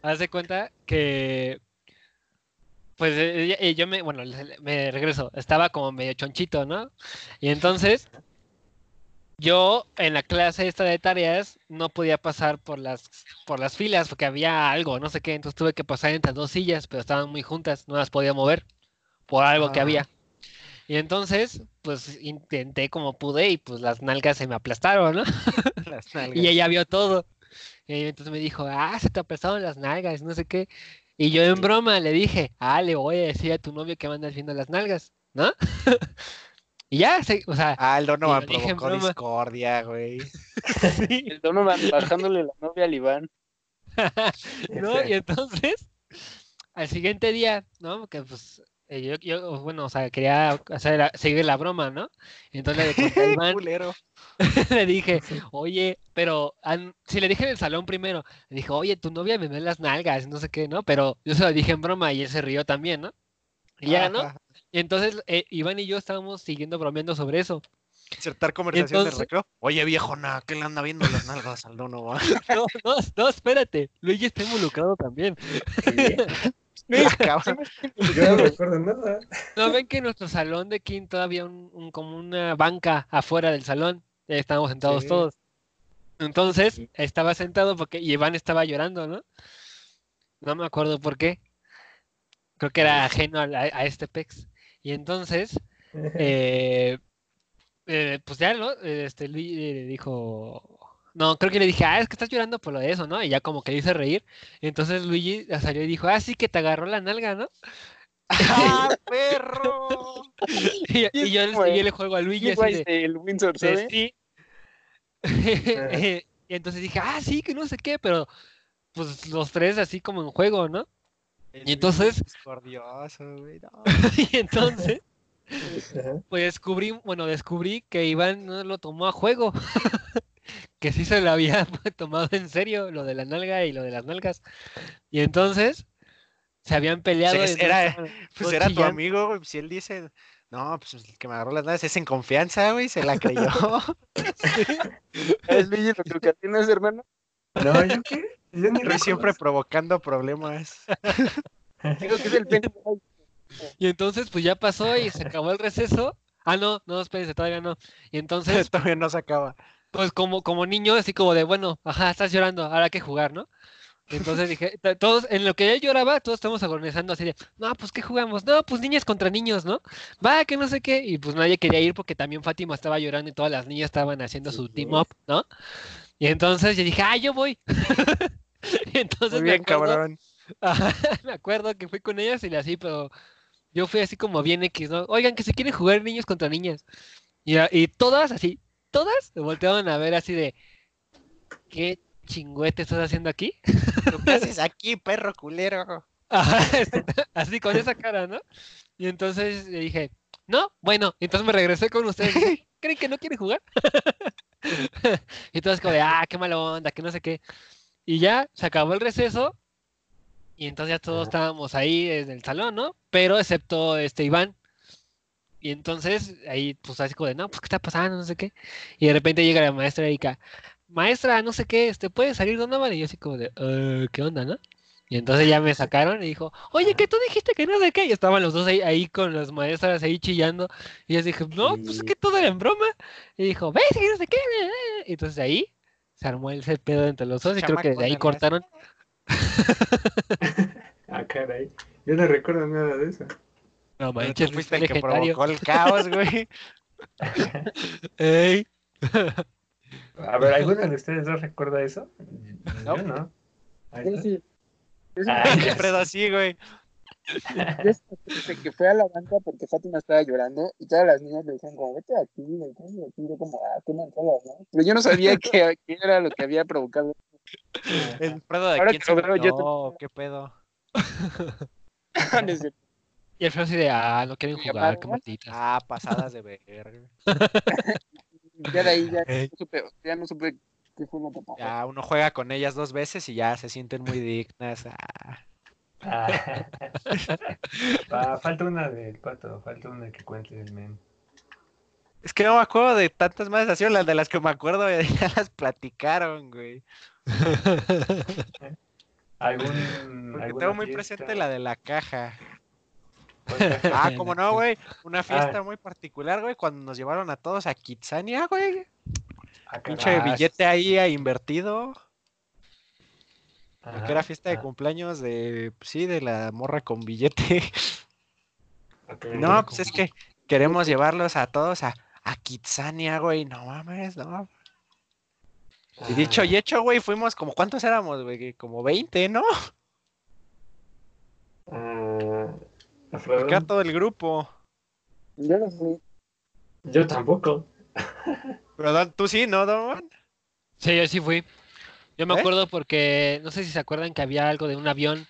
haz de cuenta que. Pues ella- eh, yo me, bueno, me regreso, estaba como medio chonchito, ¿no? Y entonces, yo en la clase esta de tareas no podía pasar por las, por las filas porque había algo, no sé qué, entonces tuve que pasar entre dos sillas, pero estaban muy juntas, no las podía mover por algo que Ah. había. Y entonces, pues intenté como pude y pues las nalgas se me aplastaron, ¿no? Las nalgas. Y ella vio todo. Y entonces me dijo, ah, se te aplastaron las nalgas, no sé qué. Y yo en broma le dije, ah, le voy a decir a tu novio que me andas viendo las nalgas, ¿no? y ya, se- o sea, Ah, el Donovan provocó broma. discordia, güey. sí, El Donovan bajándole la novia al Iván. ¿no? Y entonces, al siguiente día, ¿no? Porque pues eh, yo, yo, bueno, o sea, quería hacer la- seguir la broma, ¿no? Entonces le conté le dije, oye, pero an- si le dije en el salón primero, le dije, oye, tu novia me ve las nalgas, no sé qué, ¿no? Pero yo se lo dije en broma y él se rió también, ¿no? Y ya, ¿no? Ajá. Y entonces eh, Iván y yo estábamos siguiendo bromeando sobre eso. Insertar conversación Entonces- de recreo. Oye, viejo, na, ¿qué le anda viendo las nalgas al Donovan? No, no, no, espérate, Luigi está involucrado también. Yo no me acuerdo nada. ¿No ven que en nuestro salón de quinto había un, un- como una banca afuera del salón? Eh, estábamos sentados Sí. todos. Entonces, estaba sentado porque y Iván estaba llorando, ¿no? No me acuerdo por qué. Creo que era ajeno a, la- a este pex. Y entonces, eh, eh, pues ya, ¿no? Este, Luis eh, dijo... No, creo que le dije, ah, es que estás llorando por lo de eso, ¿no? Y ya como que le hice reír. Entonces Luigi salió y dijo, ah, sí, que te agarró la nalga, ¿no? ¡Ah, perro! Y, y yo, le juego a Luigi Y así de, el Windsor, de ¿sabes? sí. y entonces dije, ah, sí, que no sé qué, pero pues los tres así como en juego, ¿no? El Y entonces- Discordioso, güey. no. y entonces, pues descubrí, bueno, descubrí que Iván no lo tomó a juego. Que sí se lo había tomado en serio, lo de la nalga y lo de las nalgas. Y entonces, se habían peleado. Pues entonces era- Pues era tu amigo, güey. Si él dice, no, pues el que me agarró las nalgas es en confianza, güey. Se la creyó. ¿Es Luigi lo que ocasionas, hermano? No, ¿yo qué? Yo ni Luis siempre provocando problemas. Digo que es el. Y entonces, pues ya pasó y se acabó el receso. Ah, no, no, espérense, todavía no. Y entonces, Todavía no se acaba. Pues como, como niño, así como de, bueno, ajá, estás llorando, ahora hay que jugar, ¿no? Entonces dije, to- todos, en lo que él lloraba, todos estamos agonizando así de, no, pues ¿qué jugamos? No, pues niñas contra niños, ¿no? Va, que no sé qué. Y pues nadie quería ir porque también Fátima estaba llorando y todas las niñas estaban haciendo su team up, ¿no? Y entonces yo dije, ah, yo voy. y entonces Muy me bien, acuerdo- cabrón. Ajá, me acuerdo que fui con ellas y le así, pero yo fui así como bien X, ¿no? Oigan, que se quieren jugar niños contra niñas. Y, y todas así, todas me volteaban a ver así de, ¿qué chingüete estás haciendo aquí? ¿Tú ¿Qué haces aquí, perro culero? Ajá, así con esa cara, ¿no? Y entonces le dije, no, bueno, entonces me regresé con ustedes. ¿Creen que no quieren jugar? y todas como de, ah, qué mala onda, que no sé qué. Y ya se acabó el receso. Y entonces ya todos estábamos ahí en el salón, ¿no? Pero excepto este Iván. Y entonces ahí, pues así como de, no, pues qué está pasando, no sé qué. Y de repente llega la maestra Erika, maestra, no sé qué, este, ¿puede salir Donovan? Y yo así como de, uh, ¿qué onda, no? Y entonces ya me sacaron y dijo, oye, que tú dijiste que no sé qué. Y estaban los dos ahí, ahí con las maestras ahí chillando. Y yo dije, no, pues es que todo era en broma. Y dijo, ves, que no sé qué. Y entonces ahí se armó ese pedo entre los dos y creo que de ahí cortaron. ah, caray. Yo no recuerdo nada de eso. No manches, fuiste el que provocó el caos, güey. Ey. A ver, ¿alguno de ustedes dos recuerda eso? No, no. Yo sí. Fredo así, güey. Desde que fue a la banca porque Fátima estaba llorando y todas las niñas le decían como, vete aquí, vete aquí, yo como, ah, qué manchada, ¿no? Pero yo no sabía qué, era lo que había provocado. El Fredo de Ahora quién se veo, yo qué pedo. y el Fredo así de, ah, no quieren jugar, qué matitas. Ah, pasadas de ver. ya de ahí ya no supe, ya no supe ya uno juega con ellas dos veces y ya se sienten muy dignas. Ah. Ah. falta una del pato, falta una que cuente el men. Es que no me acuerdo de tantas más, así las de las que me acuerdo ya las platicaron, güey. ¿Algún, Porque tengo muy presente la de la caja. Ah, como no, güey. Una fiesta ah. muy particular, güey, cuando nos llevaron a todos a Kitsania, güey. Ah, Pinche billete ahí invertido. que era fiesta de cumpleaños de, pues sí, de la morra con billete. no, pues es que queremos llevarlos a todos a, a Kitsania, güey. No mames, no. Y dicho y hecho, güey, fuimos como, ¿cuántos éramos, güey? Como 20, ¿no? Uh, Acá todo el grupo. Yo no fui. Yo tampoco. Pero tú sí, ¿no, Don? Sí, yo sí fui. Yo me ¿Eh? acuerdo porque, no sé si se acuerdan que había algo de un avión,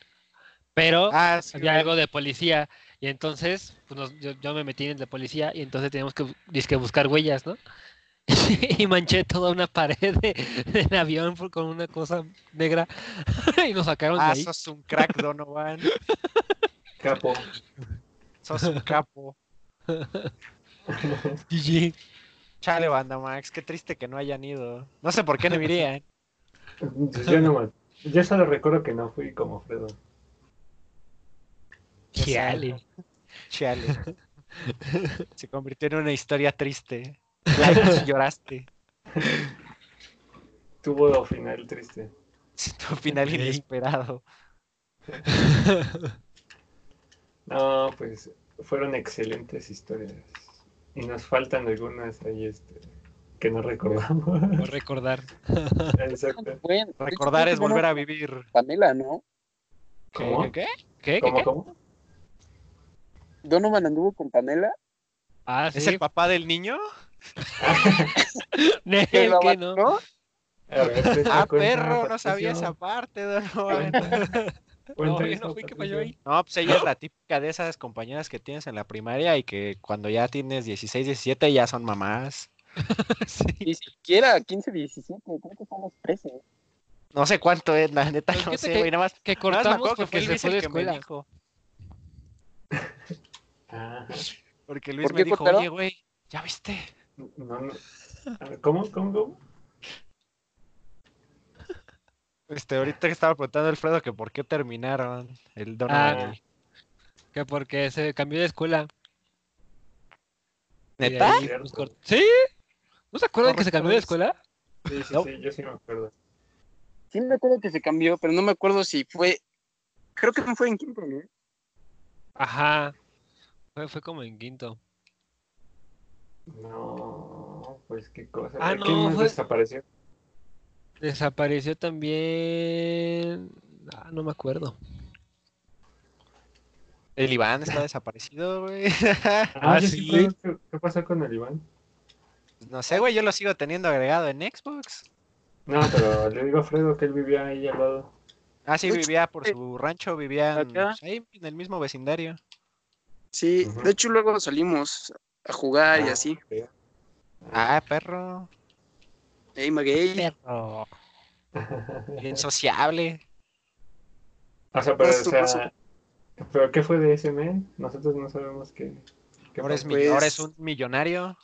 pero ah, había algo de policía. Y entonces, pues yo, me metí en el de policía y entonces teníamos que, que buscar huellas, ¿no? y manché toda una pared del avión con una cosa negra y nos sacaron de ah, ahí. sos un crack, Donovan. capo. Sos un capo. GG. Chale, banda, Max, qué triste que no hayan ido. No sé por qué no irían. Pues yo no, yo solo recuerdo que no fui como Fredo. Chale. Chale. Se convirtió en una historia triste. Like, lloraste. Tuvo final triste. Tuvo final inesperado. No, pues fueron excelentes historias. Y nos faltan algunas ahí este, que no recordamos. recordar. Exacto. recordar es volver a vivir. Pamela, ¿no? ¿Cómo? ¿Qué? ¿Qué? ¿Cómo? ¿Qué? ¿Cómo? ¿Donovan anduvo con Pamela? Ah, ¿Es el papá del niño? ¿Qué, no? ¿no? ah, perro, no sabía esa parte, Donovan. No, pues ella es la típica de esas compañeras que tienes en la primaria y que cuando ya tienes 16, 17 ya son mamás. Ni siquiera 15, 17, creo que son los 13. No sé cuánto es, la neta, no sé, güey, nada más. Que cortamos porque se fue de escuela. Porque Luis me dijo, oye, güey, ¿ya viste? No, no. ¿Cómo? ¿Cómo? ¿Cómo? Este, ahorita que estaba preguntando Alfredo que por qué terminaron el Donovan. Ah, que porque se cambió de escuela. ¿Neta? ¿Sí? ¿No se acuerdan que se cambió de escuela? Sí, sí, sí, yo sí me acuerdo. Sí me acuerdo que se cambió, pero no me acuerdo si fue... Creo que no fue en quinto, ¿no? Ajá. Fue, fue como en quinto. No, pues qué cosa. Ah, no, fue... desapareció? Desapareció también. Ah, no me acuerdo. El Iván está desaparecido, güey. ah, ah sí. ¿Qué, pasó con el Iván? No sé, güey, yo lo sigo teniendo agregado en Xbox. No, pero le digo a Fredo que él vivía ahí al lado. Ah, sí, vivía por su rancho, vivía en, ahí en el mismo vecindario. Sí, de hecho luego salimos a jugar y ah, así. Ah, perro. Ey, Maguey. Insociable. O sea, pero, o sea, ¿pero qué fue de ese men? Nosotros no sabemos qué. ahora, es, ahora es un millonario.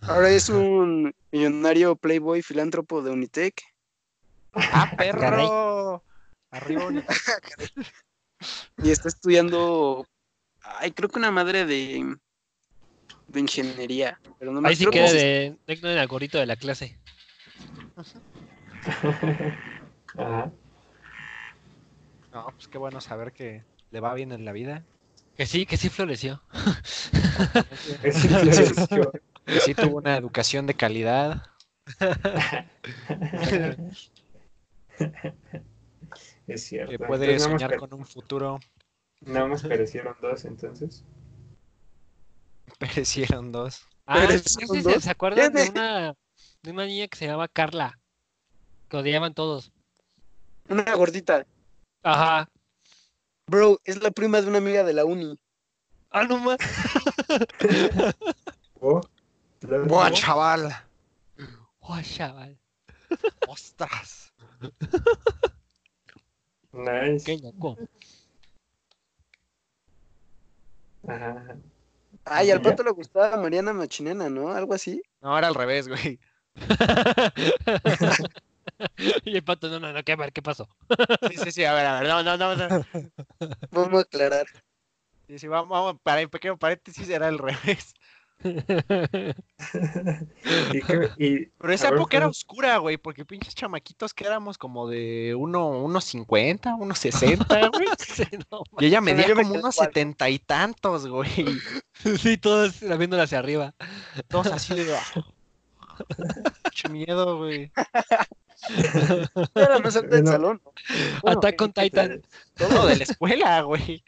Ahora es un millonario playboy filántropo de Unitec. ¡Ah, perro! Arriba y está estudiando, ay, creo que una madre de, de ingeniería. Pero no me Ahí sí queda de, de, gorrito de la clase. Ajá. No, pues qué bueno saber que le va bien en la vida. Que sí, que sí floreció. que sí floreció. Que sí tuvo una educación de calidad. Es cierto. Que puede soñar con un futuro. Nada más perecieron dos, entonces. Perecieron dos. Ah, ¿se acuerdan de una, de una niña que se llamaba Carla? Que odiaban todos. Una gordita. Ajá. Bro, es la prima de una amiga de la uni. Ah, no más. oh, Buah, chaval. Buah, chaval. Ostras. Nice. Qué loco. Ajá. Ay, al pato le gustaba Mariana Machinena, ¿no? Algo así. No, era al revés, güey. y el pato, no, no, no, ¿qué, ver, ¿qué pasó? sí, sí, sí, a ver, a ver, no, no, no. no. Vamos a aclarar. Sí, sí, vamos, vamos, para el pequeño paréntesis era al revés. Pero esa época era oscura, güey, porque pinches chamaquitos que éramos como de 1.50, 1.60, güey. y ella medía como unos setenta y tantos, güey. Sí, todos viéndola hacia arriba. Todos así de... Mucho miedo, güey. Era más alta del salón. Attack con Titan. Todo de la escuela, güey.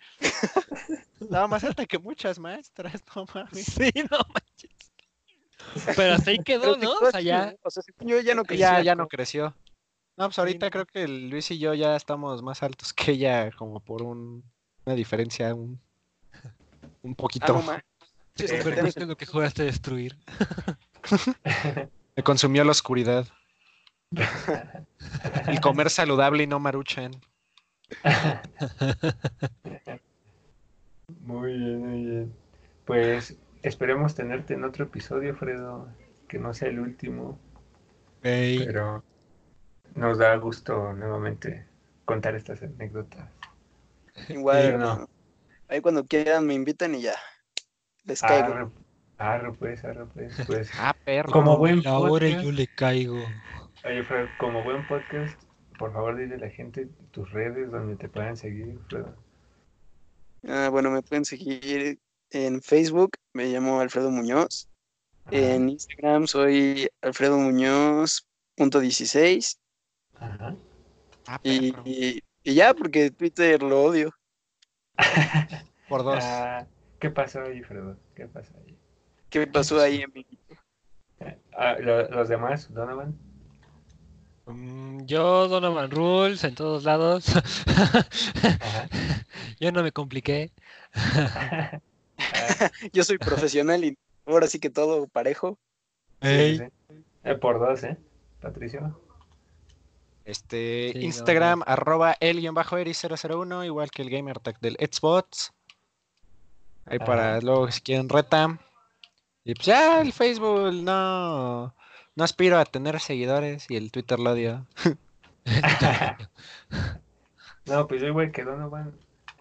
Estaba más alta que muchas maestras, no mames. Sí, no manches. Pero hasta ahí quedó, ¿no? O sea, ya. O sea, yo ya no creció. Ya, ya no creció. No, pues ahorita creo que Luis y yo ya estamos más altos que ella, como por un, una diferencia, un, un poquito. Ah, no, sí, es lo que jugaste a destruir. Me consumió la oscuridad. El comer saludable y no maruchan. Muy bien, muy bien. Pues esperemos tenerte en otro episodio, Fredo, que no sea el último. Pero nos da gusto nuevamente contar estas anécdotas. Igual, no. ahí cuando quieran me invitan y ya. Les caigo. Arre, pues, arre, pues, pues. Ah, perro. Como buen Ahora yo le caigo. Oye, Fred, como buen podcast, por favor dile a la gente tus redes donde te puedan seguir, Fredo. Ah, bueno, me pueden seguir en Facebook, me llamo Alfredo Muñoz. En Instagram soy Alfredo Muñoz.16. Ajá. Ah, y, y, ya, porque Twitter lo odio. por dos. Ah, ¿Qué pasó ahí, Fredo? ¿Qué pasó ahí? ¿Qué pasó ahí, amigo? Ah, ¿Los demás, Donovan? Mm, yo, Donovan Rules, en todos lados. Yo no me compliqué. Yo soy profesional y ahora sí que todo parejo. Eh, por dos, ¿eh? Patricio. Este, Instagram, arroba el-eri001, igual que el gamertag del Xbox. Ahí para luego si quieren reta. Y pues ya el Facebook no, no aspiro a tener seguidores y el Twitter lo odio. no, pues yo igual que Donovan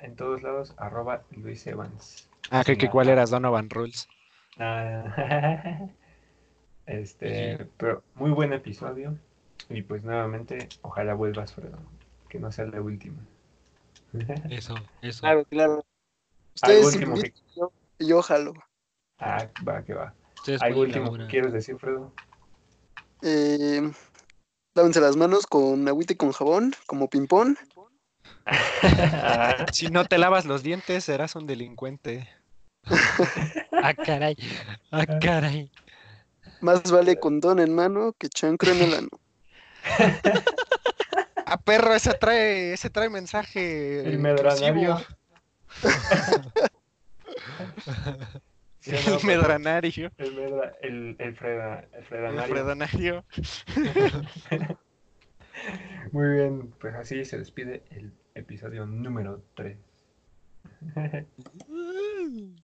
en todos lados, arroba Luis Evans. Ah, creo que cuál eras Donovan Rules. Ah, este, pero muy buen episodio. Y pues nuevamente, ojalá vuelvas, Fredo. Que no sea la última. Eso, eso. Claro, claro. Ustedes y yo jalo. Ah, va, que va. ¿Algo último que quieres decir, Fredo? Eh, lávense las manos con agüita y con jabón, como ping-pong. si no te lavas los dientes, serás un delincuente. ah, caray. Ah, caray. Más vale condón en mano que chancro en el ano. ah, perro, ese trae, ese trae mensaje. El medranario. El medranario. El, medra, el, el, freda, el fredanario. El fredanario. Muy bien, pues así se despide el episodio número 3.